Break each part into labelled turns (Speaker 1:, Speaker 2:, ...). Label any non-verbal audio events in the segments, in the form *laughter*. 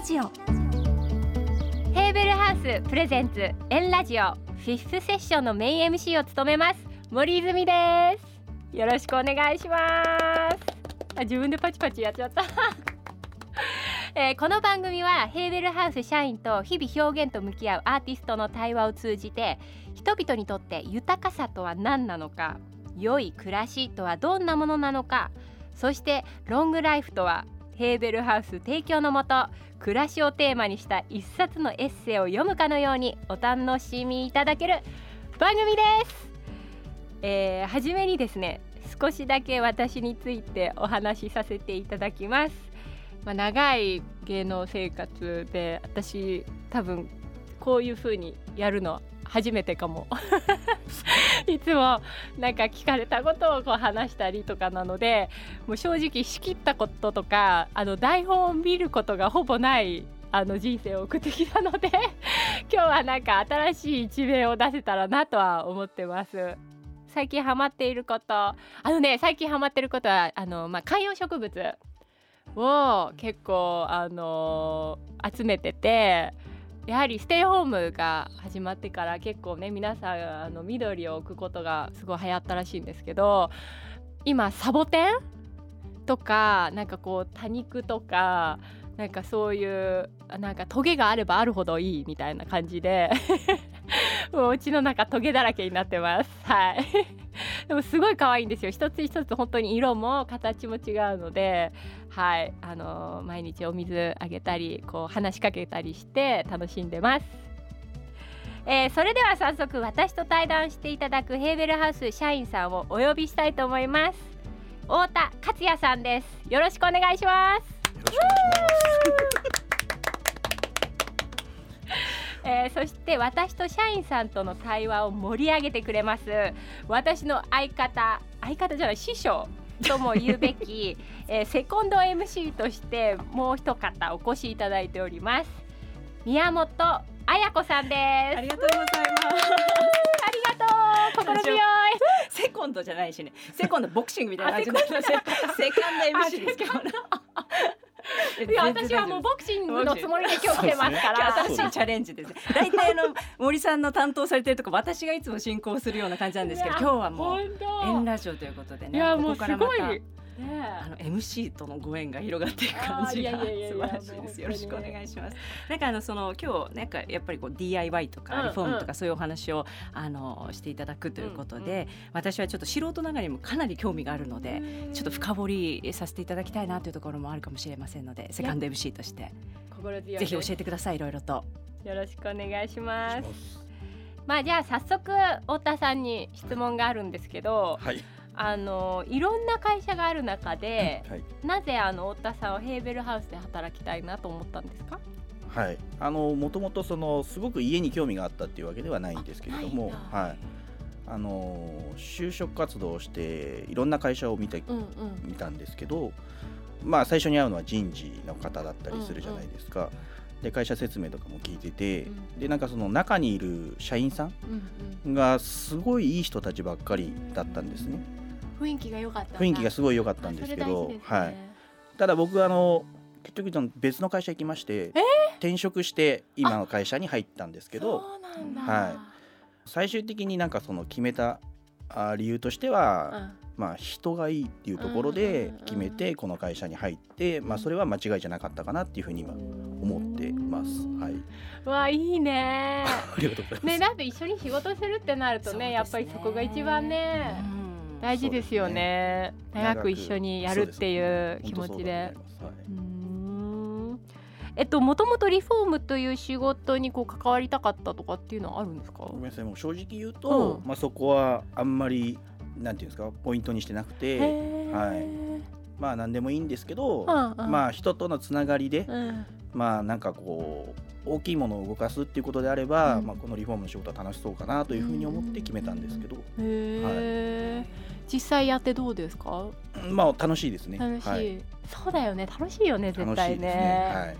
Speaker 1: ラジオ。
Speaker 2: ヘーベルハウスプレゼンツエンラジオ。フィフスセッションのメイン MC を務めます。森泉です。よろしくお願いします。あ自分でパチパチやっちゃった。*laughs* えーこの番組はヘーベルハウス社員と日々表現と向き合うアーティストの対話を通じて人々にとって豊かさとは何なのか良い暮らしとはどんなものなのかそしてロングライフとはヘーベルハウス提供のもと暮らしをテーマにした一冊のエッセイを読むかのようにお楽しみいただける番組です、えー、初めにですね少しだけ私についてお話しさせていただきます、まあ、長い芸能生活で私多分こういう風にやるの初めてかも。いつもなんか聞かれたことをこう話したりとかなのでもう正直仕切ったこととかあの台本を見ることがほぼないあの人生を送ってきたので *laughs* 今日はなんか新しい一面を出せたらなとは思ってます。最近ハマっていることあのね最近ハマってることはあの、まあ、観葉植物を結構あの集めててやはりステイホームが始まってから結構ね皆さんあの緑を置くことがすごい流行ったらしいんですけど今サボテンとかなんかこう多肉とかなんかそういうなんかトゲがあればあるほどいいみたいな感じで。*laughs* もううちの中トゲだらけになってます。はい。*laughs* でもすごい可愛いんですよ。一つ一つ本当に色も形も違うのではい。あの毎日お水あげたりこう話しかけたりして楽しんでます。えーそれでは早速私と対談していただくヘーベルハウス社員さんをお呼びしたいと思います。太田克也さんです。よろしくお願いします。
Speaker 3: よろしくお願いし
Speaker 2: えーそして私と社員さんとの対話を盛り上げてくれます。私の相方相方じゃない師匠とも言うべき、*laughs* えーセコンド MC としてもう一方お越しいただいております。宮本彩子さんです。あ
Speaker 4: ありがとうございます。
Speaker 2: りがとう。心強い。
Speaker 4: セコンドじゃないしね。セコンドボクシングみたいな感じセセカンド MC ですけどね。
Speaker 2: いや私はもうボクシングのつもりで今日来てますか
Speaker 4: 今
Speaker 2: ら
Speaker 4: 日新しいチャレンジです。大体あの森さんの担当されてるとこ私がいつも進行するような感じなんですけど、今日はもう
Speaker 2: 本
Speaker 4: エン
Speaker 2: 当
Speaker 4: ラジオということでね。
Speaker 2: いやもうすごい。ね
Speaker 4: あの MC とのご縁が広がっていく感じが素
Speaker 2: や
Speaker 4: 晴らしいです。よろしくお願いします。なんかあのその今日なんかやっぱりこう DIY と
Speaker 2: うん
Speaker 4: かリフォームと
Speaker 2: うん
Speaker 4: かそういうお話をあのしていただくということで、私はちょっと素人ながらにもかなり興味があるので。ちょっと深掘りさせていただきたいなというところもあるかもしれませんのでセカンド MC として
Speaker 2: 心強い
Speaker 4: ぜひ教えてくださいいろいろと
Speaker 2: よろしくお願いしま
Speaker 3: す。
Speaker 2: まあじゃあ早速太田さんに質問があるんですけど
Speaker 3: はい。
Speaker 2: あのいろんな会社がある中で
Speaker 3: はい。
Speaker 2: なぜあの太田さんはヘーベルハウスで働きたいなと思ったんですか？
Speaker 3: はい。あのもともとそのすごく家に興味があったっていうわけではないんですけれども、はい。あの就職活動をしていろんな会社を見て
Speaker 2: うんうん
Speaker 3: 見たんですけど、まあ最初に会うのは人事の方だったりするじゃないですか。で会社説明とかも聞いてて、
Speaker 2: うん
Speaker 3: でなんかその中にいる社員さん
Speaker 2: うん
Speaker 3: がすごいいい人たちばっかりだったんですね。
Speaker 2: うん雰囲気が良かった
Speaker 3: 雰囲気がすごい良かったんですけど、
Speaker 2: ね。
Speaker 3: はい。ただ僕あの結局その別の会社行きまして転職して今の会社に入ったんですけどは最終的になんかその決めたあ理由としては、まあ人がいいっていうところ
Speaker 2: うんうん
Speaker 3: で
Speaker 2: うん。
Speaker 3: 決めてこの会社に入って、まあそれは間違いじゃなかったかなっていうふうに今思ってます。はい。
Speaker 2: わいいね。*laughs*
Speaker 3: ありがとうございます。
Speaker 2: ねだって一緒に仕事するってなるとね
Speaker 4: ね
Speaker 2: やっぱりそこが一番ね。
Speaker 4: うん
Speaker 2: 大事ですよね。長く一緒にやるっていう気持ちで。えっともともとリフォームという仕事にこう関わりたかったとかっていうのはあるんですか？
Speaker 3: ごめんなさい。もう正直言うと、
Speaker 2: うん。
Speaker 3: まあそこはあんまりなんていうんですかポイントにしてなくて。はい。まあ何でもいいんですけど、
Speaker 2: うんうん。
Speaker 3: まあ人とのつながりで、
Speaker 2: うん。
Speaker 3: まあなんかこう大きいものを動かすっていうことであれば、
Speaker 2: うん。
Speaker 3: まあこのリフォームの仕事は楽しそうかなというふうに思って決めたんですけど、
Speaker 2: へえ、実際やってどうですか
Speaker 3: まあ楽しいですね。
Speaker 2: 楽しい、
Speaker 3: はい、
Speaker 2: そうだよね。楽しいよね絶対
Speaker 3: 楽しいです
Speaker 2: ね。
Speaker 3: ね。はい。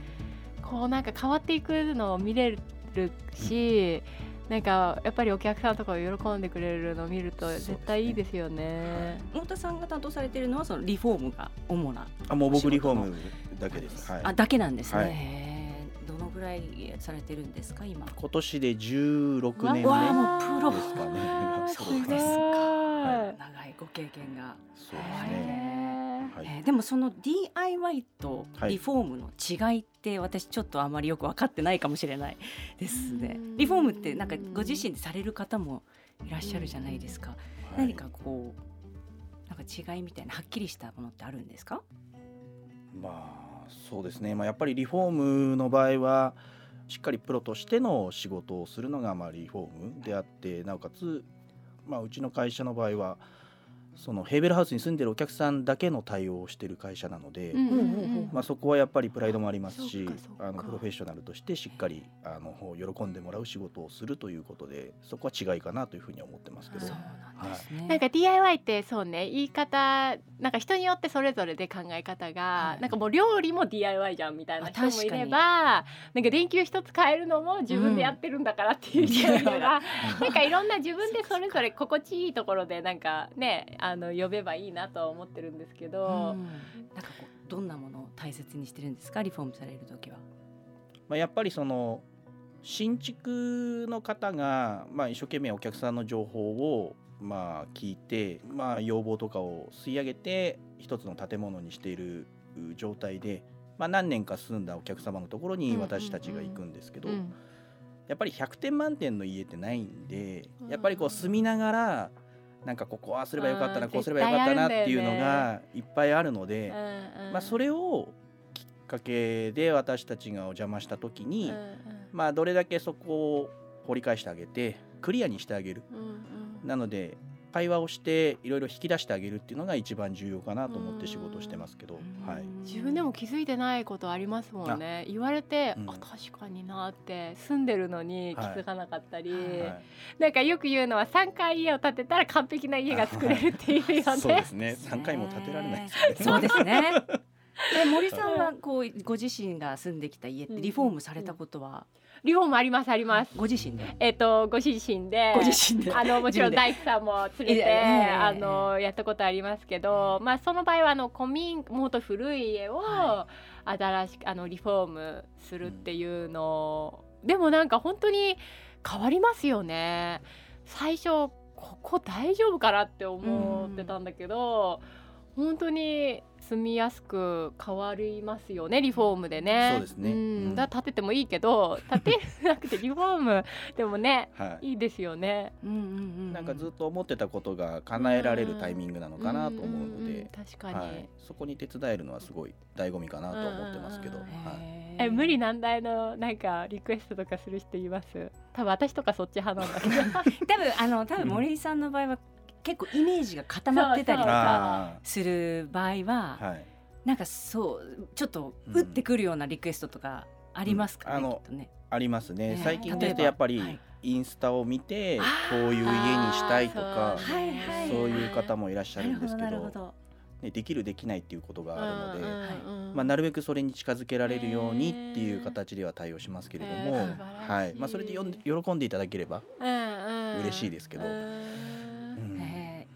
Speaker 2: こうなんか変わっていくのを見れるし、なんかやっぱりお客さんとかが喜んでくれるのを見ると絶対いいですよね。
Speaker 4: 太田さんが担当されているのはそのリフォームが主な
Speaker 3: あもう僕リフォームだけです。はい。
Speaker 4: あだけなんですね、のぐらいされてるんですか今？
Speaker 3: 今年で16年目
Speaker 4: わあもうプロ。
Speaker 3: ですかね。*laughs*
Speaker 4: そうですか。
Speaker 3: は
Speaker 4: 長いご経験が、
Speaker 3: そうですね。はい。
Speaker 4: えー。でもその DIY と
Speaker 3: はい。
Speaker 4: リフォームの違いって私ちょっとあまりよく分かってないかもしれないですね。
Speaker 2: うん。
Speaker 4: リフォームってなんかご自身でされる方もいらっしゃるじゃないですか、何かこうなんか違いみたいなはっきりしたものってあるんですか？
Speaker 3: まあそうですね。まあやっぱりリフォームの場合はしっかりプロとしての仕事をするのがまあリフォームであってなおかつまあうちの会社の場合はそのヘーベルハウスに住んでるお客さんだけの対応をしてる会社なので。
Speaker 2: うんうんうん
Speaker 3: まあ、そこはやっぱりプライドもありますしあのプロフェッショナルとしてしっかりあの喜んでもらう仕事をするということでそこは違いかなというふうには思ってますけど。
Speaker 4: なん
Speaker 2: か DIY ってそうね言い方なんか人によってそれぞれで考え方が、
Speaker 4: はい。
Speaker 2: なんかもう料理も DIY じゃんみたいな
Speaker 4: あ
Speaker 2: 人もいればなんか電球一つ変えるのも自分でやってるんだからっていう人もいれば、
Speaker 4: うん。
Speaker 2: なんかいろんな自分でそれぞれ心地いいところでなんかねあの呼べばいいなとは思ってるんですけど、
Speaker 4: うん。なんかこうどんなものを大切にしてるんですか？リフォームされる時は。
Speaker 3: まあ、やっぱりその新築の方が、まあ、一生懸命お客さんの情報をまあ聞いて、まあ、要望とかを吸い上げて一つの建物にしている状態で、まあ、何年か住んだお客様のところに私たちが行くんですけど、
Speaker 2: うん
Speaker 3: やっぱり100点満点の家ってないんで
Speaker 2: うん。
Speaker 3: やっぱりこう住みながらなんかここああすればよかったなこうすればよかったなっていうのがいっぱいあるので、まあ、それをきっかけで私たちがお邪魔した時に、まあ、どれだけそこを掘り返してあげてクリアにしてあげる。なので会話をしていろいろ引き出してあげるっていうのが一番重要かなと思って仕事をしてますけど、はい、
Speaker 2: 自分でも気づいてないことありますもんね。言われて、
Speaker 3: うん
Speaker 2: あ確かになって住んでるのに気づかなかったり、
Speaker 3: はい。
Speaker 2: なんかよく言うのは3回家を建てたら完璧な家が作れるっていうよね。*laughs*
Speaker 3: そうですね。3回も建てられないですよね。
Speaker 4: そうですね。え森さんはこうご自身が住んできた家ってリフォームされたことは
Speaker 2: リフォームありますあります。
Speaker 4: ご自身で？
Speaker 2: えっ、とご自身で
Speaker 4: ご自身で
Speaker 2: あの *laughs* もちろん大工さんも連れて、
Speaker 4: ええ
Speaker 2: あのやったことありますけど、まあその場合はあの古民もっと古い家を
Speaker 4: は
Speaker 2: 新しくあのリフォームするっていうの、でもなんか本当に変わりますよね。最初ここ大丈夫かなって思ってたんだけど、本当に住みやすく変わりますよねリフォームでね。
Speaker 3: そうですね。
Speaker 2: ん。
Speaker 3: うん。
Speaker 2: だ建ててもいいけど建てなくてリフォームでもね
Speaker 3: はい。
Speaker 2: いいですよね。
Speaker 4: うんうんうん。
Speaker 3: なんかずっと思ってたことが叶えられるタイミングなのかなと思うの
Speaker 2: んんん。
Speaker 3: で、
Speaker 2: 確かに、
Speaker 3: はい、そこに手伝えるのはすごい醍醐味かなと思ってますけど、はい、
Speaker 2: え無理難題のなんかリクエストとかする人います？多分私とかそっち派なんだけど。*laughs*
Speaker 4: 多分あの多分森さんの場合は結構イメージが固まってたりとか
Speaker 3: あ
Speaker 4: する場合は
Speaker 3: ーはい、
Speaker 4: なんかそうちょっと
Speaker 3: うん
Speaker 4: 打ってくるようなリクエストとかありますかね、
Speaker 3: うん。
Speaker 4: ね。
Speaker 3: ありますね、
Speaker 4: えー
Speaker 3: 最近ですとやっぱり
Speaker 4: はい。
Speaker 3: インスタを見てこういう家にしたいとか
Speaker 2: そう
Speaker 4: はいはい。
Speaker 3: そういう方もいらっしゃるんですけど
Speaker 4: ど。
Speaker 3: ね、できるできないっていうことがあるので、
Speaker 2: うんうん
Speaker 3: まあ、なるべくそれに近づけられるようにっていう形では対応しますけれども、
Speaker 2: えー素晴らしい。
Speaker 3: はい。まあ、それでよん喜んでいただければ、嬉しいですけど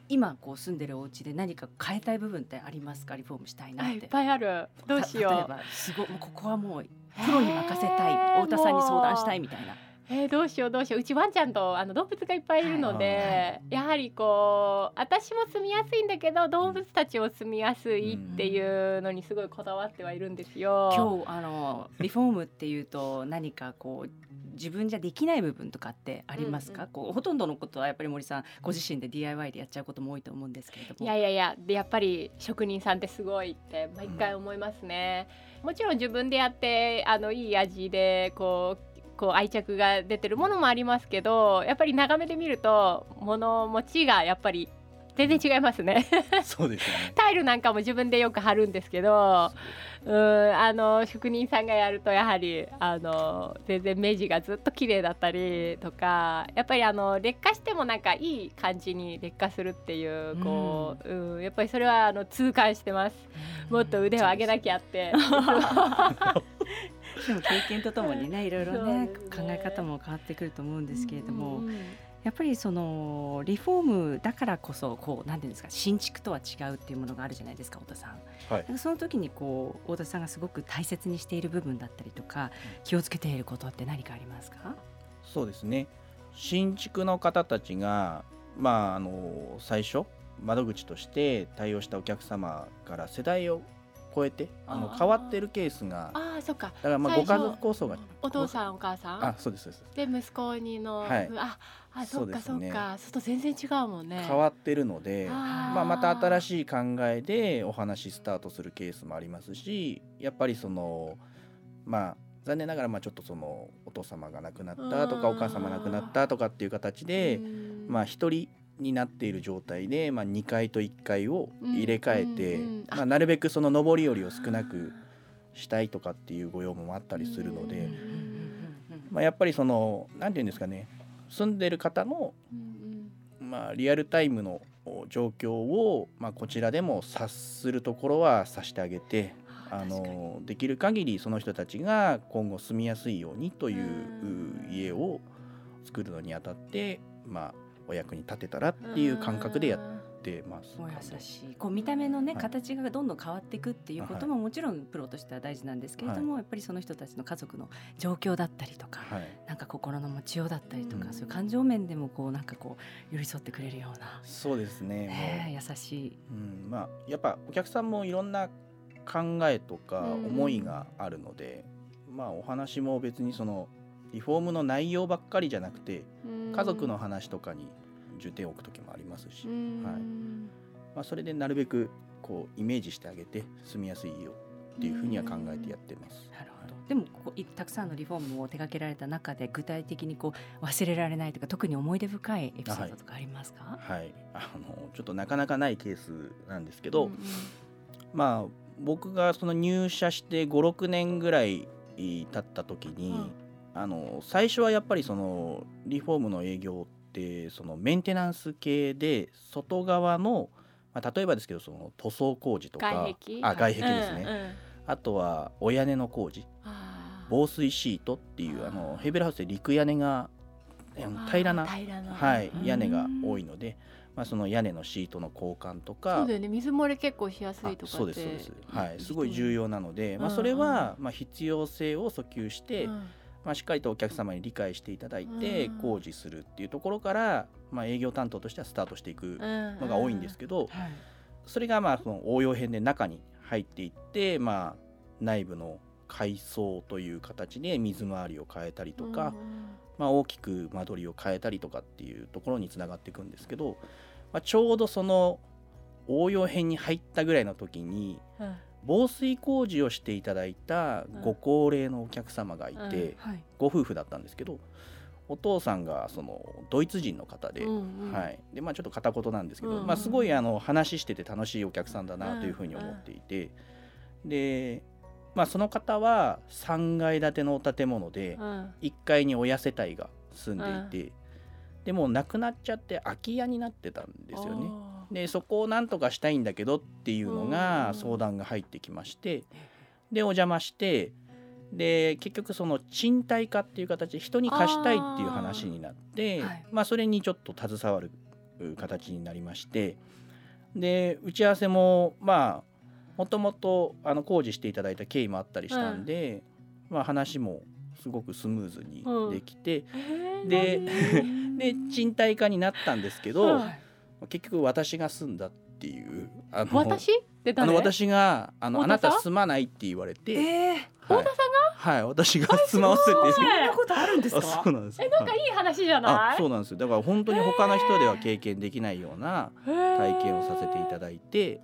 Speaker 4: 今こう住んでるお家で何か変えたい部分ってありますか？リフォームしたいなっ。
Speaker 2: あいってぱいある。どうしよう。
Speaker 4: た例えばすごいもうここはもうプロに任せたい、太田さんに相談したいみたいな。
Speaker 2: えーどうしようどうしよう。うちワンちゃんとあの動物がいっぱいいるので、
Speaker 3: は
Speaker 2: やはりこう私も住みやすいんだけど動物たちも住みやすいっていうのにすごいこだわってはいるんですよ。
Speaker 4: 今日あのリフォームっていうと何かこう自分じゃできない部分とかってありますか、
Speaker 2: うんうん
Speaker 4: こうほとんどのことはやっぱり森さんご自身で DIY でやっちゃうことも多いと思うんですけれども。
Speaker 2: いやいやいやでやっぱり職人さんってすごいって毎回思いますね、もちろん自分でやってあのいい味でこうこう愛着が出てるものもありますけどやっぱり眺めてみると物持ちがやっぱり全然違いますね。
Speaker 3: そうですよね。
Speaker 2: タイルなんかも自分でよく貼るんですけどうんあの職人さんがやるとやはりあの全然目地がずっと綺麗だったりとかやっぱりあの劣化してもなんかいい感じに劣化するっていうこう、うん。やっぱりそれはあの痛感してます。もっと腕を上げなきゃって。*laughs* *laughs*
Speaker 4: でも経験とともにねいろいろね
Speaker 2: ね。
Speaker 4: 考え方も変わってくると思うんですけれども、
Speaker 2: うん
Speaker 4: やっぱりそのリフォームだからこそこうなんていうんですか新築とは違うっていうものがあるじゃないですか太田さん。
Speaker 3: はい
Speaker 4: その時にこう太田さんがすごく大切にしている部分だったりとか気をつけていることって何かありますか？
Speaker 3: そうですね新築の方たちがまああの最初窓口として対応したお客様から世代を超えてあの変わってるケースが
Speaker 2: そっか。
Speaker 3: だからまあご家族構想が
Speaker 2: お父さんお母さん？
Speaker 3: あそうですそうです。
Speaker 2: で息子にの、
Speaker 3: はい。
Speaker 2: ああそっか
Speaker 3: そうですね。
Speaker 2: そっか。そと全然違うもんね。
Speaker 3: 変わってるので、まあ、また新しい考えでお話スタートするケースもありますしやっぱりそのまあ残念ながらまあちょっとそのお父様が亡くなったとか
Speaker 2: うん。
Speaker 3: お母様が亡くなったとかっていう形で
Speaker 2: うん。
Speaker 3: まあ一人になっている状態で、まあ、2階と1階を入れ替えて、まあ、なるべくその上り下りを少なくしたいとかっていうご要望もあったりするので、
Speaker 2: うん
Speaker 3: まあ、やっぱりその何て言うんですかね住んでる方の
Speaker 2: うん
Speaker 3: まあ、リアルタイムの状況を、まあ、こちらでも察するところは察してあげてあのできる限りその人たちが今後住みやすいようにという
Speaker 2: うん。
Speaker 3: 家を作るのにあたって、まあ、お役に立てたらっていう感覚でやってます。
Speaker 4: お優しい。こう見た目のね、
Speaker 3: はい。
Speaker 4: 形がどんどん変わっていくっていうことももちろんプロとしては大事なんですけれども、やっぱりその人たちの家族の状況だったりとか、
Speaker 3: はい、
Speaker 4: なんか心の持ちようだったりとか、
Speaker 3: うん。
Speaker 4: そういう感情面でもこうなんかこう寄り添ってくれるような、
Speaker 3: そうですね。
Speaker 4: 優しい。
Speaker 3: う、うん。まあ、やっぱお客さんもいろんな考えとか
Speaker 2: うん。
Speaker 3: 思いがあるので、まあ、お話も別にそのリフォームの内容ばっかりじゃなくて
Speaker 2: うん。
Speaker 3: 家族の話とかに重点を置く時もありますし、
Speaker 2: うん
Speaker 3: はいまあ、それでなるべくこうイメージしてあげて住みやすいよっていうふうには考えてやってます。
Speaker 4: なるほど。でもここいたくさんのリフォームを手掛けられた中で具体的にこう忘れられないとか特に思い出深いエピソードとかありますか？
Speaker 3: はい、あのちょっとなかなかないケースなんですけど、
Speaker 2: うんうん
Speaker 3: まあ僕がその入社して56年ぐらい経った時に、
Speaker 2: うん
Speaker 3: あの最初はやっぱりそのリフォームの営業ってそのメンテナンス系で外側の、まあ、例えばですけどその塗装工事とか
Speaker 2: 外壁？
Speaker 3: あ外壁ですね、
Speaker 2: うんうん。
Speaker 3: あとはお屋根の工事。防水シートっていうあのヘーベルハウスで陸屋根が平らな、はい
Speaker 4: うん、
Speaker 3: 屋根が多いので、まあ、その屋根のシートの交換と
Speaker 2: そ
Speaker 3: か
Speaker 2: うだよね。水漏れ結構しやす
Speaker 3: あ
Speaker 2: いとかって。
Speaker 3: そうですそうです、はい、すごい
Speaker 2: 要
Speaker 3: 重要なので、まあ、
Speaker 2: うん。
Speaker 3: それはまあ必要性を訴求して、
Speaker 2: うん
Speaker 3: まあ、しっかりとお客様に理解していただいて
Speaker 2: うん。
Speaker 3: 工事するっていうところから、まあ、営業担当としてはスタートしていくの
Speaker 2: の
Speaker 3: が多いんですけど、
Speaker 4: はい。
Speaker 3: それがまあその応用編で中に入っていって、まあ、内部の改装という形で水回りを変えたりとか、まあ、大きく間取りを変えたりとかっていうところにつながっていくんですけど、まあ、ちょうどその応用編に入ったぐらいの時に防水工事をしていただいたご高齢のお客様がいて。ご夫婦だったんですけどお父さんがそのドイツ人の方で。はい。でまあ、ちょっと片言なんですけど、まあ、すごいあの話してて楽しいお客さんだなというふうに思っていて、で、まあ、その方は3階建ての建物で1階に親世帯が住んでいて、でもう亡くなっちゃって空き家になってたんですよね。でそこをなんとかしたいんだけどっていうの
Speaker 2: うんうん。
Speaker 3: が相談が入ってきましてでお邪魔してで結局その賃貸化っていう形で人に貸したいっていう話になって
Speaker 4: はい。
Speaker 3: まあ、それにちょっと携わるう形になりましてで打ち合わせもまあもともとあの工事していただいた経緯もあったりしたんで、まあ、話もすごくスムーズにできて、で *laughs* で賃貸化になったんですけど、
Speaker 2: うん
Speaker 3: 結局私が住んだっていうあの
Speaker 2: 私で誰？
Speaker 3: あの私があのあな
Speaker 2: 太田さん？
Speaker 3: た住まないって言われて、
Speaker 4: ええ
Speaker 3: 太田さんが？はい私が住まわせて。
Speaker 4: そんなことあるんです
Speaker 3: あ
Speaker 4: か
Speaker 3: そうなんです
Speaker 2: えなんかい。い話じゃ
Speaker 3: あ
Speaker 2: ない？
Speaker 3: そうなんですよ。だから本当に他の人では経験できないような体験をさせていただいて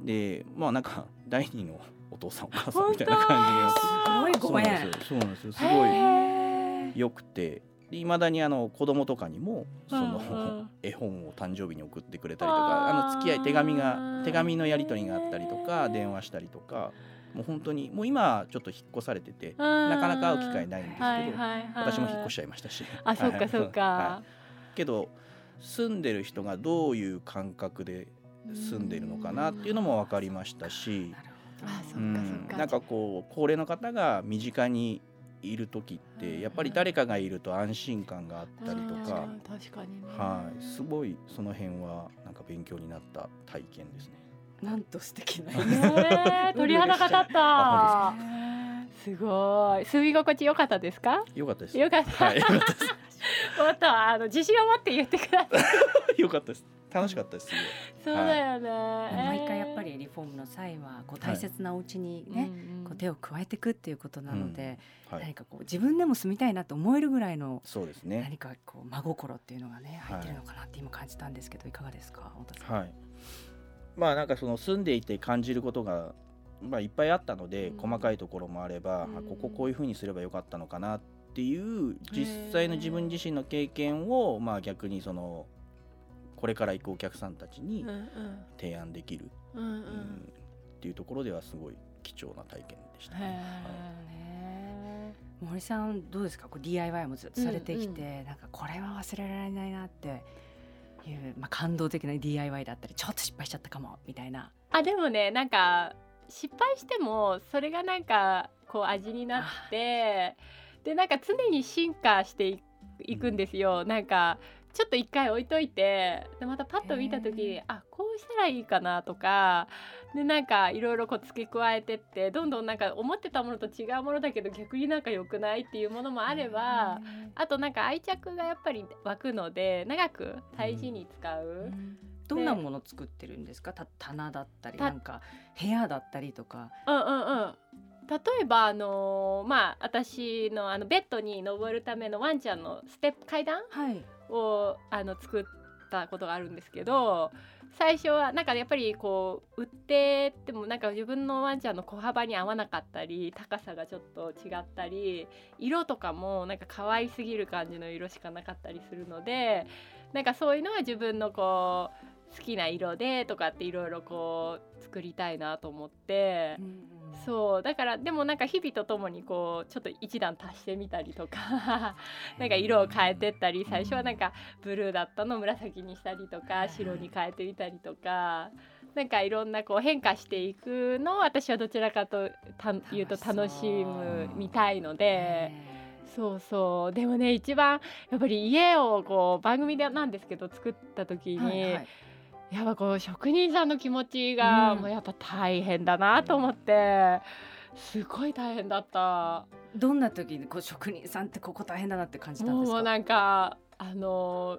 Speaker 3: でまあなんか第二のお父さんお母さんみたいな感じ
Speaker 4: すごいご
Speaker 3: そうなんですよ。そうなんですよ。すごい
Speaker 2: へ
Speaker 3: 良くていまだにあの子供とかにもその、
Speaker 2: うんうん。
Speaker 3: 絵本を誕生日に送ってくれたりとかあの付き合い手紙が手紙のやり取りがあったりとか電話したりとかもう本当にもう今はちょっと引っ越されてて
Speaker 2: な
Speaker 3: なかなか会う機会ないんですけど
Speaker 2: はいはいはい、
Speaker 3: 私も引っ越しちゃいましたし。
Speaker 2: あそうかそう
Speaker 3: は
Speaker 2: か
Speaker 3: い、けど住んでる人がどういう感覚で住んでるのかなっていうのも分かりまししたし
Speaker 2: あそっかそっ
Speaker 3: うん。
Speaker 2: か
Speaker 3: なんかこう高齢の方が身近にいる時ってやっぱり誰かがいると安心感があったりとか、
Speaker 2: うん確かにね
Speaker 3: はい、すごいその辺はなんか勉強になった体験ですね。
Speaker 4: なんと素敵な。
Speaker 2: ね *laughs* え鳥肌が立った
Speaker 3: あ
Speaker 2: すごい住み心地良かったですか？
Speaker 3: よかったです。
Speaker 2: よかった、
Speaker 3: はい。*laughs*
Speaker 2: もっとあの自信を持って言ってください *laughs*
Speaker 3: よかったです。楽しかったです。す
Speaker 2: そうだよね、
Speaker 4: 毎回やっぱりリフォームの際はこう大切なお家にね、こう手を加えていくっていうことなので、
Speaker 3: ごい。はい。
Speaker 4: 何かこう自分でも住みたいなと思えるぐらいの
Speaker 3: そうですね。
Speaker 4: 何かこう真心っていうのがね
Speaker 3: はい
Speaker 4: 入ってるのかなって今感じたんですけどいかがですか？太田さん。
Speaker 3: はい。まあなんかその住んでいて感じることがまあいっぱいあったので、
Speaker 2: うん
Speaker 3: 細かいところもあれば、
Speaker 2: うん
Speaker 3: あこここういうふうにすればよかったのかなっていう実際の自分自身の経験をまあ逆にそのこれから行くお客さんたちに提案できる、っていうところではすごい貴重な体験でしたね。
Speaker 4: 森さんどうですかこう DIY もずっとされてきて、なんかこれは忘れられないなっていう、まあ、感動的な DIY だったりちょっと失敗しちゃったかもみたいな。
Speaker 2: あでもねなんか失敗してもそれがなんかこう味になってでなんか常に進化していいくんですよなんかちょっと一回置いといてでまたパッと見た時あこうしたらいいかなとかでなんかいろいろこう付け加えてってどんどんなんか思ってたものと違うものだけど逆になんか良くないっていうものもあればあとなんか愛着がやっぱり湧くので長く大事に使う。
Speaker 4: どんなもの作ってるんですか？た棚だったり
Speaker 2: た
Speaker 4: なんか部屋だったりとか。
Speaker 2: うんうんうん例えばあのーまあ私のあのベッドに登るためのワンちゃんのステップ階段
Speaker 4: はい。
Speaker 2: をあの作ったことがあるんですけど最初はなんかやっぱりこう売ってってもなんか自分のワンちゃんの小幅に合わなかったり高さがちょっと違ったり色とかもなんか可愛すぎる感じの色しかなかったりするのでなんかそういうのは自分のこう好きな色でとかっていろいろこう作りたいなと思って。そうだからでもなんか日々とともにこうちょっと一段足してみたりとか *laughs* なんか色を変えてったり最初はなんかブルーだったのを紫にしたりとか白に変えてみたりとかなんかいろんなこう変化していくのを私はどちらかとたいうと楽しむみたいので。そうそう。でもね一番やっぱり家をこう番組でなんですけど作った時に、
Speaker 4: はいはい
Speaker 2: やっぱこう職人さんの気持ちが
Speaker 4: うん
Speaker 2: もうやっぱ大変だなと思って、すごい大変だった。
Speaker 4: どんな時にこう職人さんってここ大変だなって感じたんですか？
Speaker 2: もうなんかあの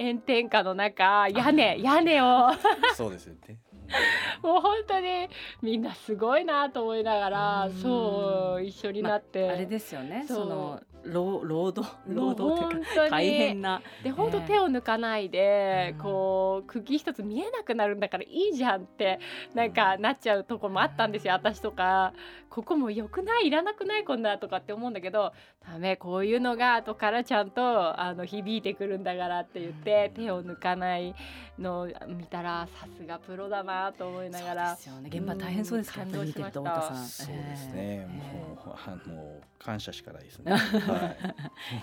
Speaker 2: 炎天下の中屋根屋根を
Speaker 3: そうですよね。*laughs*
Speaker 2: もう本当にみんなすごいなと思いながら
Speaker 4: うん
Speaker 2: そう一緒になって、
Speaker 4: あれですよね。
Speaker 2: そ
Speaker 4: の労労働労働というか
Speaker 2: 本当に
Speaker 4: 大変な。
Speaker 2: で本当
Speaker 4: ね
Speaker 2: 手を抜かないで、
Speaker 4: うん
Speaker 2: こう釘一つ見えなくなるんだからいいじゃんってなんかなっちゃうとこもあったんですよ私とかここも良くないいらなくないこんなとかって思うんだけどダメこういうのが後からちゃんとあの響いてくるんだからって言って手を抜かないのを見たらさすがプロだなと思いながら
Speaker 4: そうですよね。現場大変そうですから、
Speaker 2: うん感動しま
Speaker 4: 太田さん。
Speaker 3: そうですね。
Speaker 4: ええ
Speaker 3: もうあの感謝しかないですね。*laughs* はい。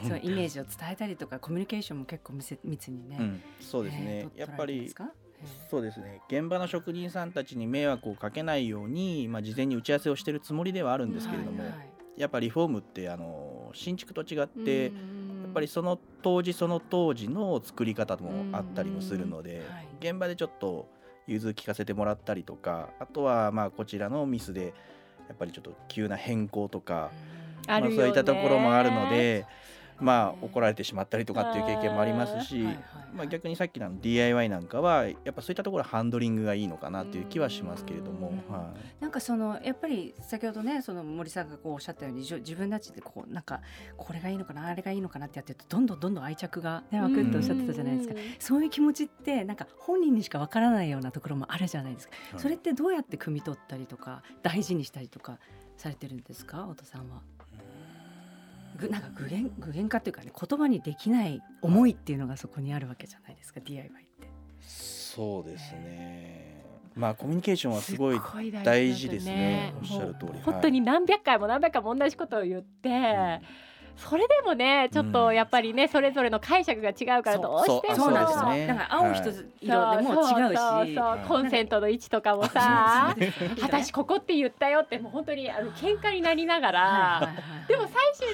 Speaker 4: そうイメージを伝えたりとかコミュニケーションも結構密密にね。
Speaker 3: うん、そうです
Speaker 4: え
Speaker 3: ね
Speaker 4: ー。と
Speaker 3: やっぱりそうですね現場の職人さんたちに迷惑をかけないように、まあ、事前に打ち合わせをしてるつもりではある
Speaker 4: え
Speaker 3: んですけれども、
Speaker 4: はいはい
Speaker 3: やっぱりリフォームってあの新築と違って、や
Speaker 2: や
Speaker 3: っぱりその当時その当時の作り方もあったりもするので、
Speaker 4: はい
Speaker 3: 現場でちょっと融通聞かせてもらったりとかあとはまあこちらのミスでやっぱりちょっと急な変更とか、まあ、そういったところもあるので。まあ怒られてしまったりとかっていう経験もありますし、
Speaker 4: はいはいはい
Speaker 3: まあ、逆にさっきの DIY なんかはやっぱそういったところはハンドリングがいいのかなっていう気はしますけれども
Speaker 4: うん、
Speaker 3: はい、
Speaker 4: なんかそのやっぱり先ほどねその森さんがこうおっしゃったように自分たちでこうなんかこれがいいのかなあれがいいのかなってやってるとどんどんどんどん愛着がね湧くっておっしゃってたじゃないですか。そういう気持ちってなんか本人にしかわからないようなところもあるじゃないですか。それってどうやって汲み取ったりとか大事にしたりとかされてるんですか太田さんは。ぐなんか具現具現化っていうかね言葉にできない思いっていうのがそこにあるわけじゃないですか DIY って。
Speaker 3: そうですね。まあコミュニケーションはすごい大事ですね。
Speaker 2: だと
Speaker 3: おっしゃる通り。
Speaker 2: 本当に何百回も何百回も同じことを言って、それでもねちょっとやっぱりね、それぞれの解釈が違うからどうしても。
Speaker 4: そう。なんです
Speaker 3: ね。
Speaker 4: だから青一つ色でも違うし、
Speaker 2: そうコンセントの位置とかもさ。私ここって言ったよってもう本当にあの喧嘩になりながら、でも最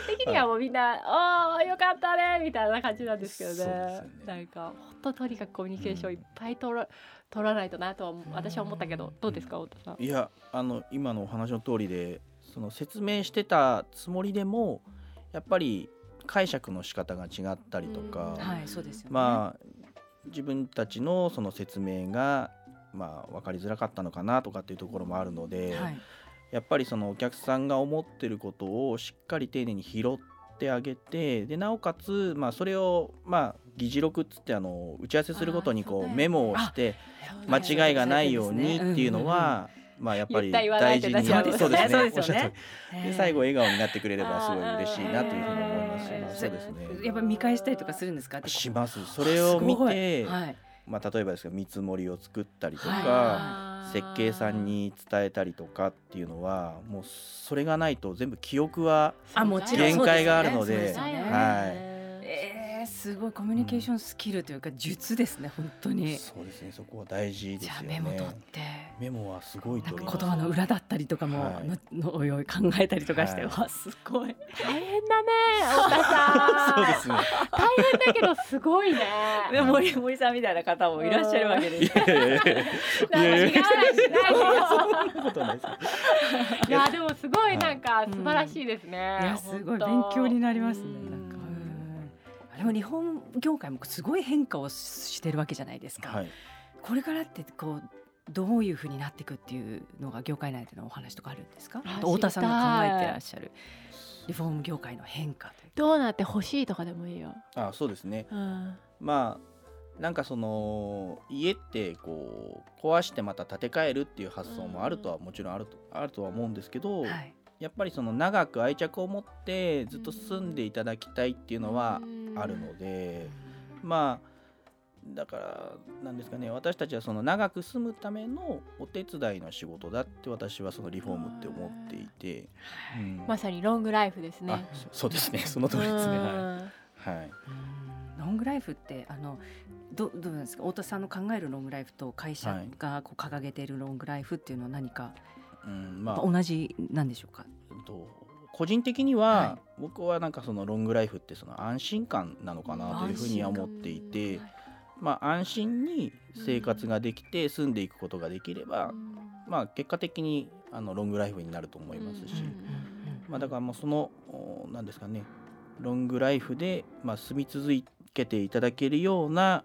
Speaker 2: 終的にはもうみんな「ああよかったね」みたいな感じなんですけどね。
Speaker 3: ね。
Speaker 2: なんか本当とにかくコミュニケーションいっぱい取ら取らないとなとは私は思ったけどどうですか太田さん？
Speaker 3: いやあの今のお話の通りでその説明してたつもりでもやっぱり解釈の仕方が違ったりとか、
Speaker 2: うん
Speaker 4: はいそうですよね、
Speaker 3: まあ自分たちのその説明がまあ分かりづらかったのかなとかっていうところもあるので、
Speaker 4: はい。
Speaker 3: やっぱりそのお客さんが思ってることをしっかり丁寧に拾ってあげてでなおかつ、まあ、それをまあ議事録っつってあの打ち合わせするごとにこうメモをして間違いがないようにっていうのは、まあやっぱり大事にそうですね。
Speaker 4: で
Speaker 3: 最後笑顔になってくれればすごい嬉しいなというふうに思います。そうですね。
Speaker 4: やっぱ見返したりとかするんですか？
Speaker 3: します。それを見て、
Speaker 4: はい。
Speaker 3: まあ、例えばですけど見積もりを作ったりとか、
Speaker 4: は
Speaker 3: 設計さんに伝えたりとかっていうのはもうそれがないと全部記憶は限界があるのではい
Speaker 4: えー、すごいコミュニケーションスキルというか術ですね本当に。
Speaker 3: そうですねそこは大事です
Speaker 4: じゃあ
Speaker 3: よね
Speaker 4: メモ取って。
Speaker 3: メモはすごい
Speaker 4: なんか
Speaker 3: 取り
Speaker 4: 言葉の裏だったりとかも、
Speaker 3: はい。
Speaker 4: ののおいおい考えたりとかして、
Speaker 3: はい。
Speaker 4: わすごい。
Speaker 2: 大変だね *laughs* 太田さん。
Speaker 3: そうですね。
Speaker 2: 大変だけどすごいね。
Speaker 4: で森森さんみたいな方もいらっしゃるわけです。
Speaker 3: いやいやいや。いや
Speaker 2: いやでもすごいなんか素晴らしいですね。
Speaker 4: いやすごい勉強になりますねでも日本業界もすごい変化をしてるわけじゃないですか、
Speaker 3: はい。
Speaker 4: これからってこうどういうふうになっていくっていうのが業界内でのお話とかあるんですか？
Speaker 2: あ
Speaker 4: 太田さんが考えてらっしゃるリフォーム業界の変化という。
Speaker 2: どうなってほしいとかでもいいよ。
Speaker 3: あそうですね。
Speaker 2: うん。
Speaker 3: まあなんかその家ってこう壊してまた建て替えるっていう発想もあるとはもちろんあるとあるとは思うんですけど、
Speaker 4: はい
Speaker 3: やっぱりその長く愛着を持ってずっと住んでいただきたいっていうのはあるので、まあだからなんですかね私たちはその長く住むためのお手伝いの仕事だって私はそのリフォームって思っていて、うん。
Speaker 2: まさにロングライフですね。
Speaker 3: あそそうですね。その通りですね。はい、はい、
Speaker 4: うんロングライフってあのどどうなんですか？太田さんの考えるロングライフと会社がこう掲げているロングライフっていうのは何か、
Speaker 3: うんまあ。
Speaker 4: 同じなんでしょうか？
Speaker 3: 個人的には、
Speaker 4: は
Speaker 3: 僕はなんかそのロングライフってその安心感なのかなというふうには思っていて、まあ、安心に生活ができて住んでいくことができれば、まあ、結果的にあのロングライフになると思いますし、
Speaker 2: うん
Speaker 3: まあ、だからもうそのおなんですかねロングライフで、まあ、住み続けていただけるような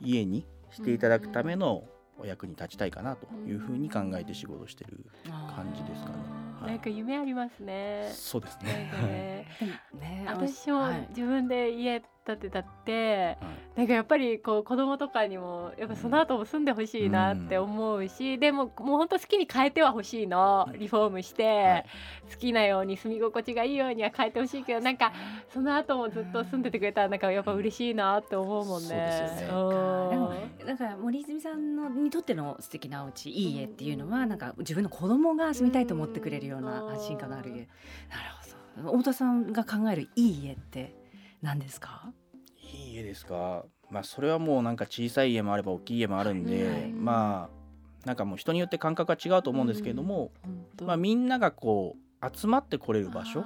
Speaker 3: 家にしていただくためのお役に立ちたいかなというふうに考えて仕事してる感じですかね。はい
Speaker 2: なんか夢ありますね。
Speaker 3: そうですね。
Speaker 2: かね
Speaker 4: ね
Speaker 2: 私も
Speaker 4: はい
Speaker 2: 自分で家建てたって、
Speaker 3: はい。
Speaker 2: なんかやっぱりこう子供とかにもやっぱその後も住んでほしいなって思うし、でももう本当好きに変えてはほしいの。リフォームして、
Speaker 3: はい。
Speaker 2: 好きなように住み心地がいいようには変えてほしいけどなんかその後もずっと住んでてくれたらなんかやっぱ嬉しいなって思うもんね。
Speaker 3: そうでね。
Speaker 2: うん。
Speaker 4: でもだから森泉さんのにとっての素敵なお家いい家っていうのはなんか自分の子供が住みたいと思ってくれるような
Speaker 2: うん。
Speaker 4: 安心感のある家。なるほど。太田さんが考えるいい家って何ですか？
Speaker 3: 家ですか？まあそれはもうなんか小さい家もあれば大きい家もあるんで、
Speaker 4: はい。
Speaker 3: まあなんかもう人によって感覚が違うと思うんですけれども、
Speaker 2: 本当。
Speaker 3: まあみんながこう集まってこれる場所っ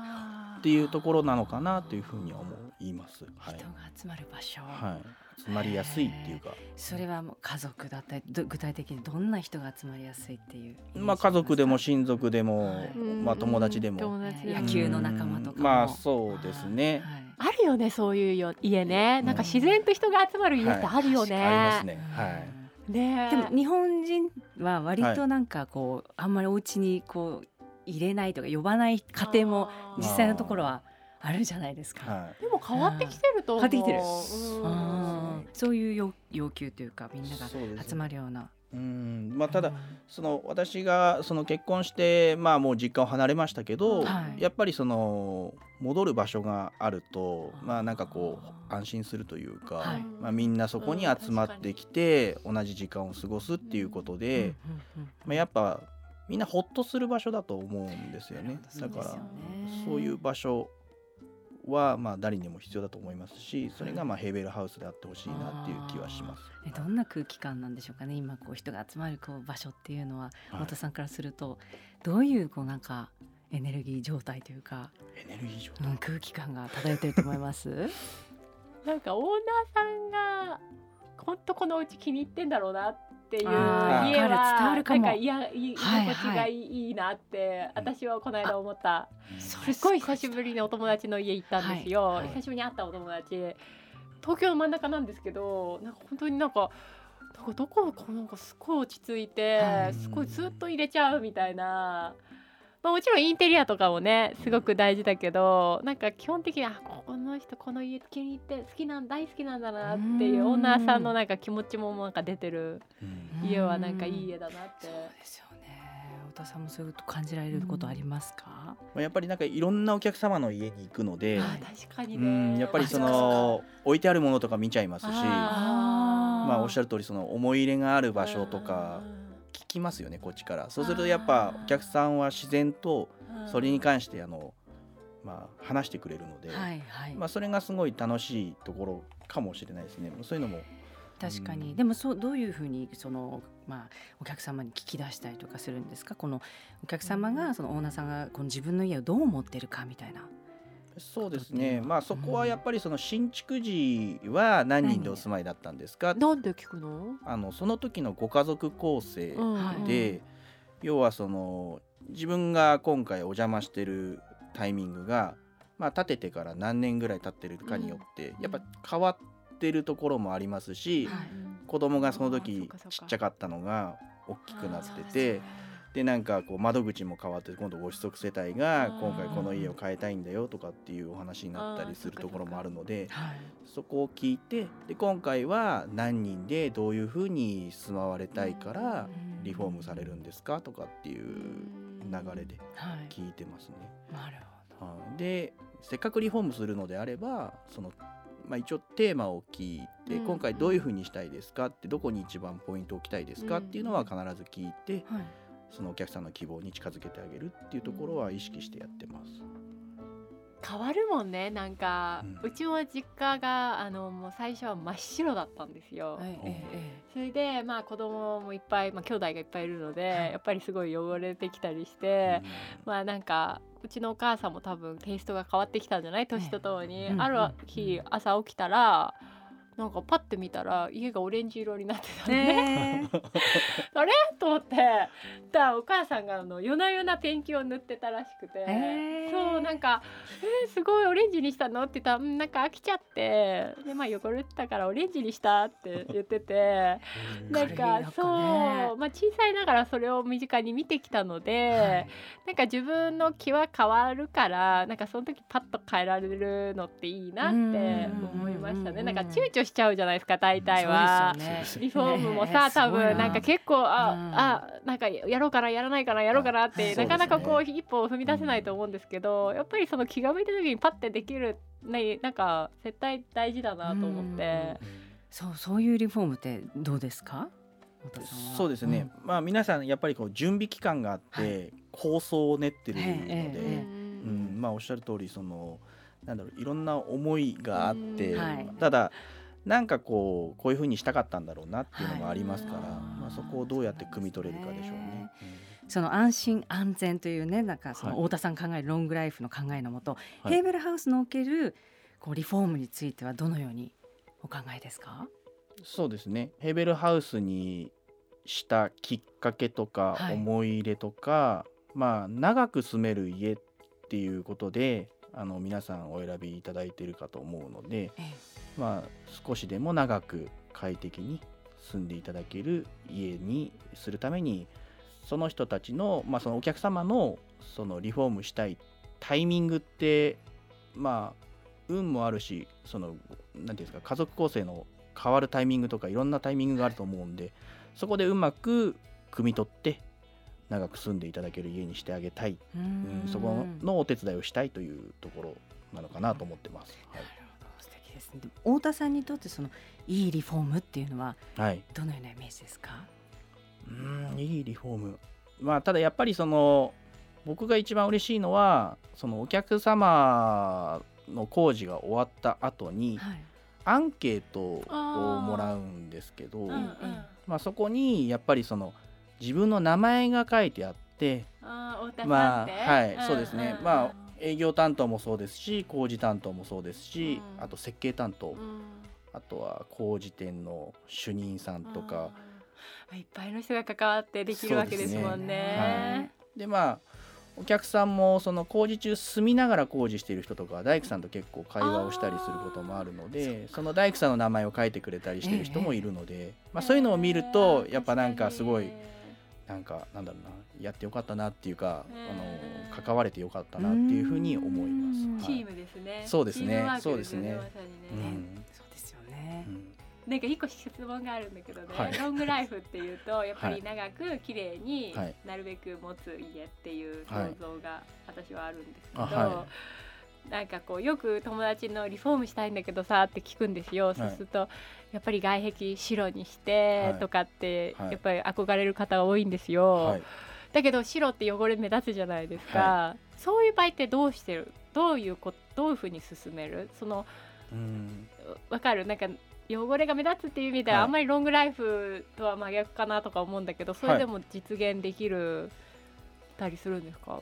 Speaker 3: ていうところなのかなというふうには思います。はい。
Speaker 4: 人。が集まる場所、
Speaker 3: はい。集まりやすいっていうか、
Speaker 4: それはもう家族だったりど具体的にどんな人が集まりやすいっていう
Speaker 3: まあ家族でも
Speaker 4: し
Speaker 3: 親族でも、
Speaker 4: はい。
Speaker 3: まあ友達でも、
Speaker 2: 友達。
Speaker 4: 野球の仲間とかも。
Speaker 3: まあそうですね。
Speaker 2: あるよねそういうよ家ね、
Speaker 3: うん
Speaker 2: なんか自然と人が集まる家ってあるよね。
Speaker 3: はいありますね。はい。
Speaker 2: ね
Speaker 4: でも日本人は割となんかこう、あんまりお家にこう入れないとか呼ばない家庭も実際のところはあるじゃないですか。
Speaker 3: はい。
Speaker 2: でも変わってきてると思う。
Speaker 4: 変わってきてる
Speaker 2: う
Speaker 4: そういう要要求というかみんなが集まるような。
Speaker 3: うんまあただその私がその結婚してまあもう実家を離れましたけど、
Speaker 4: はい。
Speaker 3: やっぱりその戻る場所があるとまあなんかこう安心するというか、
Speaker 4: はい。
Speaker 3: まあ、みんなそこに集まってきて同じ時間を過ごすっていうことで、
Speaker 4: うんうんうん
Speaker 3: まあ、やっぱみんなほっとする場所だと思うんですよね。だから
Speaker 4: そう
Speaker 3: いう場所はまあ誰にも必要だと思いますしそれがまあヘーベルハウスであってほしいなっていう気はします。
Speaker 4: えどんな空気感なんでしょうかね。今こう人が集まるこう場所っていうのは
Speaker 3: はい。
Speaker 4: 太田さんからするとどういうこうなんかエネルギー状態というか、
Speaker 3: エネルギー状
Speaker 4: うん、空気感が漂ってると思います？*laughs*
Speaker 2: なんかオーナーさんが本当このうち気に入ってんだろうなっていう家はなんかいやい居
Speaker 4: はい
Speaker 2: 心地がいい,、なって私はこの間思った。
Speaker 4: そ
Speaker 2: すっごい久しぶりにお友達の家行ったんですよ、久しぶりに会ったお友達。東京の真ん中なんですけどなんか本当になんかなんかどここうなんかすごい落ち着いて、
Speaker 4: はい。
Speaker 2: すごいずっと入れちゃうみたいな。まあ、もちろんインテリアとかもねすごく大事だけどなんか基本的にあこの人この家気に入って好きなん大好きなんだなっていう
Speaker 4: うん。
Speaker 2: オーナーさんのなんか気持ちもなんか出てる
Speaker 3: うん。
Speaker 2: 家はなんかいい家だなって。
Speaker 4: そうですよね。太田さんもそういうこと感じられることありますか？
Speaker 3: まあやっぱりなんかいろんなお客様の家に行くので、
Speaker 2: あ確かに
Speaker 3: う
Speaker 2: ね
Speaker 3: んやっぱりその置いてあるものとか見ちゃいますし、まあおっしゃる通りその思い入れがある場所とか聞きますよねこっちから。そうするとやっぱお客さんは自然とそれに関してあのまあ話してくれるので、
Speaker 4: はいはい。
Speaker 3: まあそれがすごい楽しいところかもしれないですね。そういうのも。
Speaker 4: 確かに、
Speaker 3: うん。
Speaker 4: でもそうどういうふうにそのまあお客様に聞き出したりとかするんですか？このお客様がそのオーナーさんがこの自分の家をどう思ってるかみたいな
Speaker 3: そうですね。まあそこはやっぱりその新築時は何人でお住まいだったんですか？
Speaker 2: なんで聞くの？
Speaker 3: あのその時のご家族構成
Speaker 4: はい。
Speaker 3: で、要はその自分が今回お邪魔してるタイミングが、まあ、建ててから何年ぐらい経ってるかによって、やっぱ変わってるところもありますし、
Speaker 4: はい。
Speaker 3: 子供がその時ちっちゃかったのが大きくなっててでなんかこう窓口も変わって今度ご子息世帯が今回この家を変えたいんだよとかっていうお話になったりするところもあるので
Speaker 4: はい
Speaker 3: そこを聞いてで今回は何人でどういうふうに住まわれたいからリフォームされるんですかとかっていう流れで
Speaker 4: はい。
Speaker 3: 聞いてますね。
Speaker 4: なるほ
Speaker 3: はい。でせっかくリフォームするのであればその、まあ、一応テーマを聞いて、
Speaker 2: うん
Speaker 3: 今回どういうふうにしたいですかってどこに一番ポイントを置きたいですかっていうのは必ず聞いて
Speaker 4: どはい
Speaker 3: そのお客さんの希望に近づけてあげるっていうところは意識してやってます。
Speaker 2: 変わるもんね。なんか、
Speaker 3: う
Speaker 2: うんちも実家があのもう最初は真っ白だったんですよ。
Speaker 4: えええ
Speaker 2: それでまあ子供もいっぱい、まあ、兄弟がいっぱいいるので、
Speaker 4: はい。
Speaker 2: やっぱりすごい汚れてきたりして、まあなんかうちのお母さんも多分テイストが変わってきたんじゃない？年とともに、
Speaker 4: うん。
Speaker 2: ある日朝起きたらなんかパッて見たら家がオレンジ色になってたのね。
Speaker 4: え。*laughs* え
Speaker 2: と思って。だお母さんがあの夜な夜なペンキを塗ってたらしくて、
Speaker 4: へー
Speaker 2: そうなんか「えー、すごいオレンジにしたの?」って言ったらうん「なんか飽きちゃってでまあ汚れてたからオレンジにした」って言ってて。
Speaker 4: なんか
Speaker 2: そう、まあ、小さいながらそれを身近に見てきたので、
Speaker 4: はい。
Speaker 2: なんか自分の気は変わるからなんかその時パッと変えられるのっていいなって思いましたね。
Speaker 4: うん
Speaker 2: なんか躊躇しちゃうじゃないですか大体は。
Speaker 4: ね。
Speaker 2: リフォームもさ、
Speaker 4: ね
Speaker 2: 多分な。んか結構あ、
Speaker 4: うん。
Speaker 2: あなんかやろうかなやらないかなやろうかなって、
Speaker 4: はい
Speaker 2: なかなかこ
Speaker 3: そう
Speaker 2: う一歩を踏み出せないと思うんですけど、やっぱりその気が向いた時にパッてできるねなんか絶対大事だなと思って。
Speaker 4: そうそういうリフォームってどうですか？
Speaker 3: そうですね、まあ皆さんやっぱりこう準備期間があって、
Speaker 4: は
Speaker 3: 構想を練ってるので、うん、まあおっしゃる通りそのなんだろういろんな思いがあって、
Speaker 2: うん。
Speaker 4: はい。
Speaker 3: ただなんかこうこういうふうにしたかったんだろうなっていうのもありますから、
Speaker 2: はい。
Speaker 3: まあ、そこをどうやって汲み取れるかでしょうね。
Speaker 4: その安心安全というねなんかその
Speaker 3: はい。
Speaker 4: 太田さん考えるロングライフの考えのもと、
Speaker 3: はい。
Speaker 4: ヘーベルハウスのおけるこうリフォームについてはどのようにお考えですか？
Speaker 3: そうですね。ヘーベルハウスにしたきっかけとか
Speaker 4: はい。
Speaker 3: 思い入れとか、まあ長く住める家っていうことであの皆さんお選びいただいているかと思うので、
Speaker 4: え
Speaker 3: まあ、少しでも長く快適に住んでいただける家にするためにその人たちの,、まあそのお客様のそのリフォームしたいタイミングってまあ運もあるしそのなんていうんですか家族構成の変わるタイミングとかいろんなタイミングがあると思うんでそこでうまく汲み取って長く住んでいただける家にしてあげたい、
Speaker 4: う
Speaker 3: ん、そこのお手伝いをしたいというところなのかなと思ってます。
Speaker 4: なるほど素敵ですね。太田さんにとってそのいいリフォームっていうのは
Speaker 3: はい、はい
Speaker 4: どのようなイメージですか？
Speaker 3: うんいいリフォーム。まあただやっぱりその僕が一番嬉しいのはそのお客様の工事が終わった後に
Speaker 4: はい。
Speaker 3: アンケートをもらうんですけど、
Speaker 2: うんうん。
Speaker 3: まあ、そこにやっぱりその自分の名前が書いてあって
Speaker 2: あ
Speaker 3: まあはいそうですね。まあ
Speaker 2: あ
Speaker 3: 営業担当もそうですし工事担当もそうですし、
Speaker 2: うん。
Speaker 3: あと設計担当、
Speaker 2: うん。
Speaker 3: あとは工事店の主任さんとか、
Speaker 2: いっぱいの人が関わってできるわけですもんね。
Speaker 3: でまあお客さんもその工事中住みながら工事している人とかは大工さんと結構会話をしたりすることもあるのでその大工さんの名前を書いてくれたりしてる人もいるので、まあ、そういうのを見るとやっぱなんかすごいなんかなんだろうなやってよかったなっていうかあの関われてよかったなっていうふうに思います。はい。
Speaker 2: チームですね。
Speaker 3: そうですね。そうですね。
Speaker 2: ね。
Speaker 3: うん。
Speaker 4: そうですよね。
Speaker 3: うん。
Speaker 2: なんか一個質問があるんだけどね、
Speaker 3: はい。
Speaker 2: ロングライフっていうと *laughs* やっぱり長く綺麗に
Speaker 3: はい。
Speaker 2: なるべく持つ家っていう想像が私はあるんですけど、
Speaker 3: あは
Speaker 2: なんかこうよく友達のリフォームしたいんだけどさって聞くんですよ、そうするとやっぱり外壁白にして
Speaker 3: はい。
Speaker 2: とかって
Speaker 3: はい。
Speaker 2: やっぱり憧れる方が多いんですよ、
Speaker 3: はい。
Speaker 2: だけど白って汚れ目立つじゃないですか、そういう場合ってどうしてる？どういうこどういうふうに進める？その
Speaker 3: うん。
Speaker 2: わかる？なんか汚れが目立つっていう意味では、
Speaker 3: はい。
Speaker 2: あんまりロングライフとは真逆かなとか思うんだけどそれでも実現できるたりするんですか、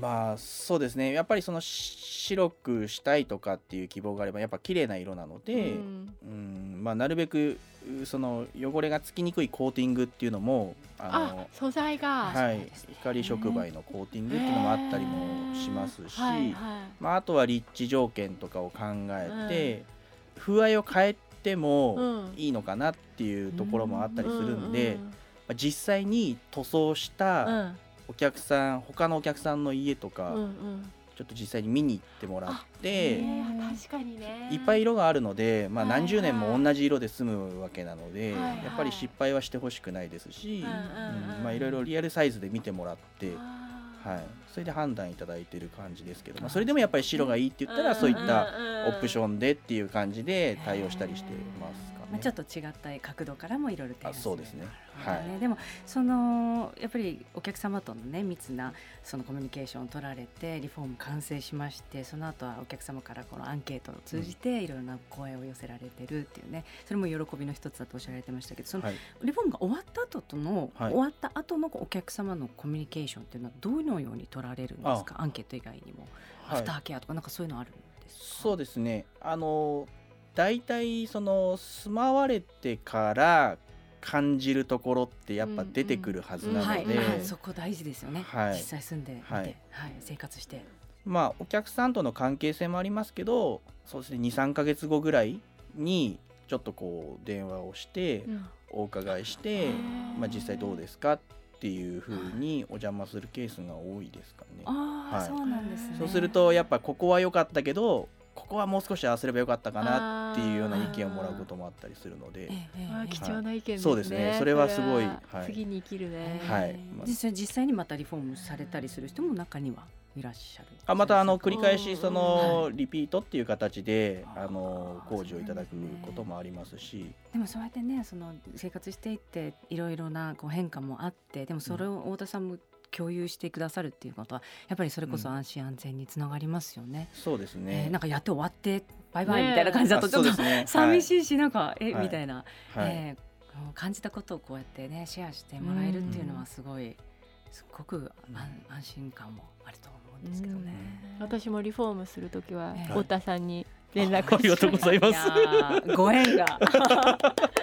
Speaker 3: まあそうですね。やっぱりそのし白くしたいとかっていう希望があればやっぱ綺麗な色なので、
Speaker 2: うん。
Speaker 3: うん。まあ、なるべくうその汚れがつきにくいコーティングっていうのもあ
Speaker 2: あ素材が、
Speaker 3: はい。光触媒のコーティングっていうのもあったりもしますし、
Speaker 2: はいはい。
Speaker 3: まあ、あとは立地条件とかを考えて、風合いを変えても
Speaker 2: うん。
Speaker 3: いいのかなっていうところもあったりするんで、
Speaker 2: うん。
Speaker 3: まあ実際に塗装した
Speaker 2: うん
Speaker 3: お客さん、他のお客さんの家とか、
Speaker 2: うんうん。
Speaker 3: ちょっと実際に見に行ってもらっ
Speaker 2: え
Speaker 3: て。
Speaker 2: ー確かにね。
Speaker 3: いっぱい色があるので、まあ、何十年も同じ色で済むわけなので、
Speaker 2: はいはい。
Speaker 3: やっぱり失敗はしてほしくないですし、
Speaker 2: うんうんうん。
Speaker 3: うんまあ、いろいろリアルサイズで見てもらって、はい、それで判断いただいてる感じですけど、まあ、それでもやっぱり白がいいって言ったらそういったオプションでっていう感じで対応したりしてます。
Speaker 4: まあ、ちょっと違った角度からもいろいろ提案
Speaker 3: あそうですね。
Speaker 4: なるほどねでもそのやっぱりお客様とのね密なそのコミュニケーションを取られてリフォーム完成しましてその後はお客様からこのアンケートを通じていろいろな声を寄せられてるっていうねそれも喜びの一つだとおっしゃられてましたけどその
Speaker 3: はい、
Speaker 4: リフォームが終わった後との、
Speaker 3: はい。
Speaker 4: 終わった後のお客様のコミュニケーションっていうのはどのように取られるんですか？アンケート以外にも、ア
Speaker 3: はい。
Speaker 4: フターケアとかなんかそういうのあるんですか？
Speaker 3: そうですね。あの大体その住まわれてから感じるところってやっぱ出てくるはずなの
Speaker 4: はい、
Speaker 3: で、
Speaker 4: あそこ大事ですよね、
Speaker 3: はい。
Speaker 4: 実際住んでみて、
Speaker 3: は
Speaker 4: はい。い生活して。
Speaker 3: まあお客さんとの関係性もありますけどそうですね23か月後ぐらいにちょっとこう電話をして
Speaker 2: うん。
Speaker 3: お伺いして、まあ、実際どうですかっていうふうにお邪魔するケースが多いですかね。
Speaker 4: ああ、
Speaker 3: はい。
Speaker 4: そうなんですね。
Speaker 3: そうするとやっぱここは良かったけどここはもう少し合わせればよかったかなっていうような意見をもらうこともあったりするので。
Speaker 4: ええええ。ええ
Speaker 2: あー貴重な意見ですね。
Speaker 3: そうですね。それはすごい
Speaker 2: は
Speaker 3: はい。
Speaker 2: 次に生きるね。
Speaker 3: はい。まあ
Speaker 4: 実際実際にまたリフォームされたりする人も中にはいらっしゃる
Speaker 3: あまたあの繰り返
Speaker 2: うん
Speaker 3: しそ
Speaker 4: は
Speaker 3: のリピートっていう形であの工事をいただくこともありますし。
Speaker 4: でもそうやってねその生活していっていろいろなこう変化もあってでもそれを太田さんも共有してくださるっていうことはやっぱりそれこそ安心安全につながりますよね。
Speaker 3: そうです
Speaker 4: え
Speaker 3: ね
Speaker 4: ーなんかやって終わってバイバイみたいな感じだと
Speaker 3: あ
Speaker 4: ちょっと
Speaker 3: ね。
Speaker 4: 寂しいしなんかえ
Speaker 3: はい。
Speaker 4: みたいな、
Speaker 3: はい。
Speaker 4: えー感じたことをこうやってねシェアしてもらえるっていうのはすごいすごく安安心感もあると思うんですけどね。
Speaker 2: 私もリフォームするときは
Speaker 4: ええ。
Speaker 2: 太田さんに連絡
Speaker 3: ありがとうございます。
Speaker 4: ご縁が。*laughs*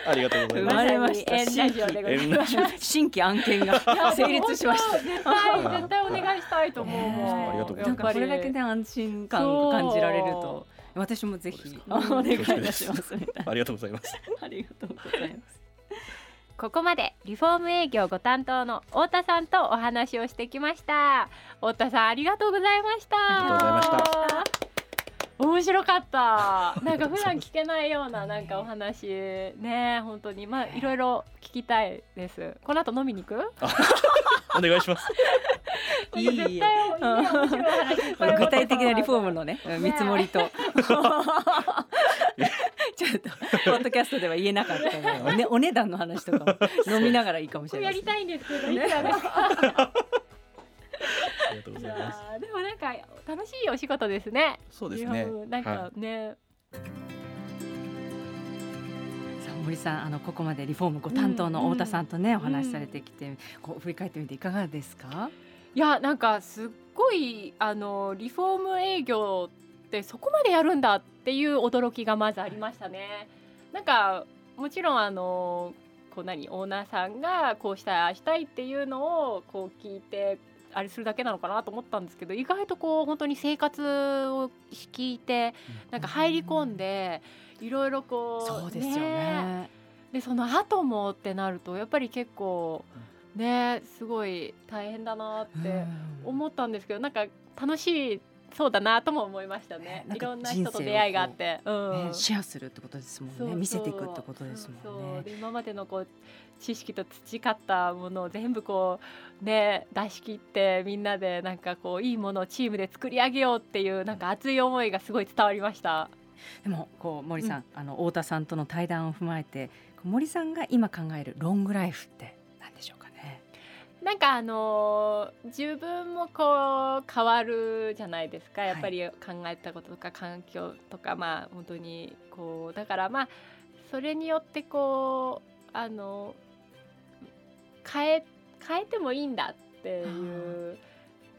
Speaker 3: ありがとうござい
Speaker 4: 生
Speaker 3: ます。
Speaker 4: まれました
Speaker 2: まさにエンラジオでございます。
Speaker 4: 新規案件が *laughs* 成立しました。
Speaker 2: 絶対絶対お願いしたいと思う。
Speaker 3: ありがとうございます。
Speaker 4: なんかこれだけね安心感を感じられると私もぜひお願いいたします。
Speaker 3: ありがとうございます。
Speaker 4: ありがとうございます。
Speaker 2: ここまでリフォーム営業ご担当の太田さんとお話をしてきました太田さんありがとうございました
Speaker 3: ありがとうございました
Speaker 2: 面白かった。*laughs* なんか普段聞けないようななんかお話。ね本当に。まあいろいろ聞きたいです。この後飲みに行く？*laughs*
Speaker 3: お願いします。*laughs*
Speaker 4: いいえ
Speaker 2: 絶
Speaker 4: 具体的なリフォームのね見積もりと。ちょっとポッドキャストでは言えなかったの。でお,、ね、お値段の話とかも。飲みながらいいかもしれないですね。
Speaker 2: やりたいんですけどいくらですか
Speaker 3: りがとうございます。
Speaker 2: でもなんか楽しいお仕事ですね。
Speaker 3: そうですね。
Speaker 2: なん
Speaker 3: は
Speaker 2: かね、
Speaker 4: さあ森さんあのここまでリフォームご担当の太田さんとね、
Speaker 2: ん
Speaker 4: お話しされてきて、こう振り返ってみていかがですか？
Speaker 2: いやなんかすっごいあのリフォーム営業ってそこまでやるんだっていう驚きがまずありましたね。なんかもちろんあのこう何オーナーさんがこうしたいああしたいっていうのをこう聞いてあれするだけなのかなと思ったんですけど意外とこう本当に生活を聞いてなんか入り込んでいろいろこう
Speaker 4: そうですよね。
Speaker 2: でその後もってなるとやっぱり結構ねすごい大変だなって思ったんですけどなんか楽しいそうだなとも思いましたね。いろんな人と出会いがあって、うん。
Speaker 4: ね、シェアするってことですもんね。見せていくってことですもんね。
Speaker 2: で今までのこう知識と培ったものを全部こうね出し切ってみんなでなんかこういいものをチームで作り上げようっていうなんか熱い思いがすごい伝わりました。
Speaker 4: でもこう森さん、あの太田さんとの対談を踏まえて森さんが今考えるロングライフって何でしょうか？ね。
Speaker 2: なんかあのー自分もこう変わるじゃないですか。やっぱり考えたこととか環境とか。まあ本当にこうだからまあそれによってこうあの変え変えてもいいんだっていう、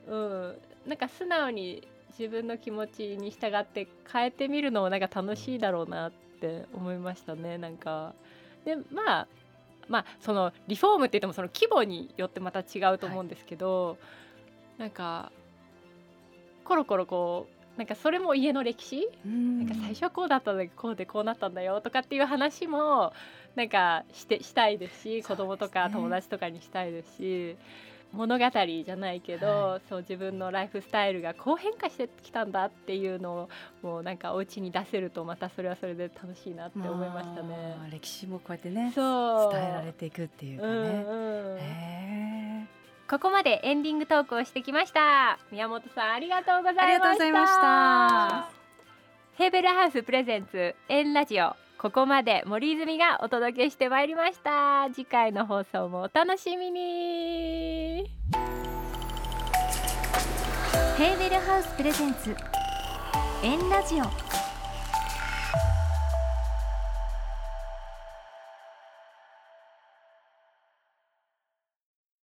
Speaker 2: うん、なんか素直に自分の気持ちに従って変えてみるのもなんか楽しいだろうなって思いましたね。なんか。でまあまあそのリフォームって言ってもその規模によってまた違うと思うんですけど、なんかコロコロこうなんかそれも家の歴史、
Speaker 4: な
Speaker 2: なんか最初はこうだったんだけどこうでこうなったんだよとかっていう話もなんかしてしたいですし子供とか友達とかにしたいですし物語じゃないけど、
Speaker 4: は
Speaker 2: そう自分のライフスタイルがこう変化してきたんだっていうのをもうなんかお家に出せるとまたそれはそれで楽しいなって思いましたね。
Speaker 4: まあ歴史もこうやってね伝えられていくっていうかね。
Speaker 2: うんうん
Speaker 4: へ
Speaker 2: ここまでエンディングトークをしてきました。宮本さんありがとうございました。
Speaker 4: ありがとうございました。
Speaker 2: ヘーベルハウスプレゼンツエンラジオここまで森泉がお届けしてまいりました。次回の放送もお楽しみに。
Speaker 1: ヘーベルハウスプレゼンツエンラジオ。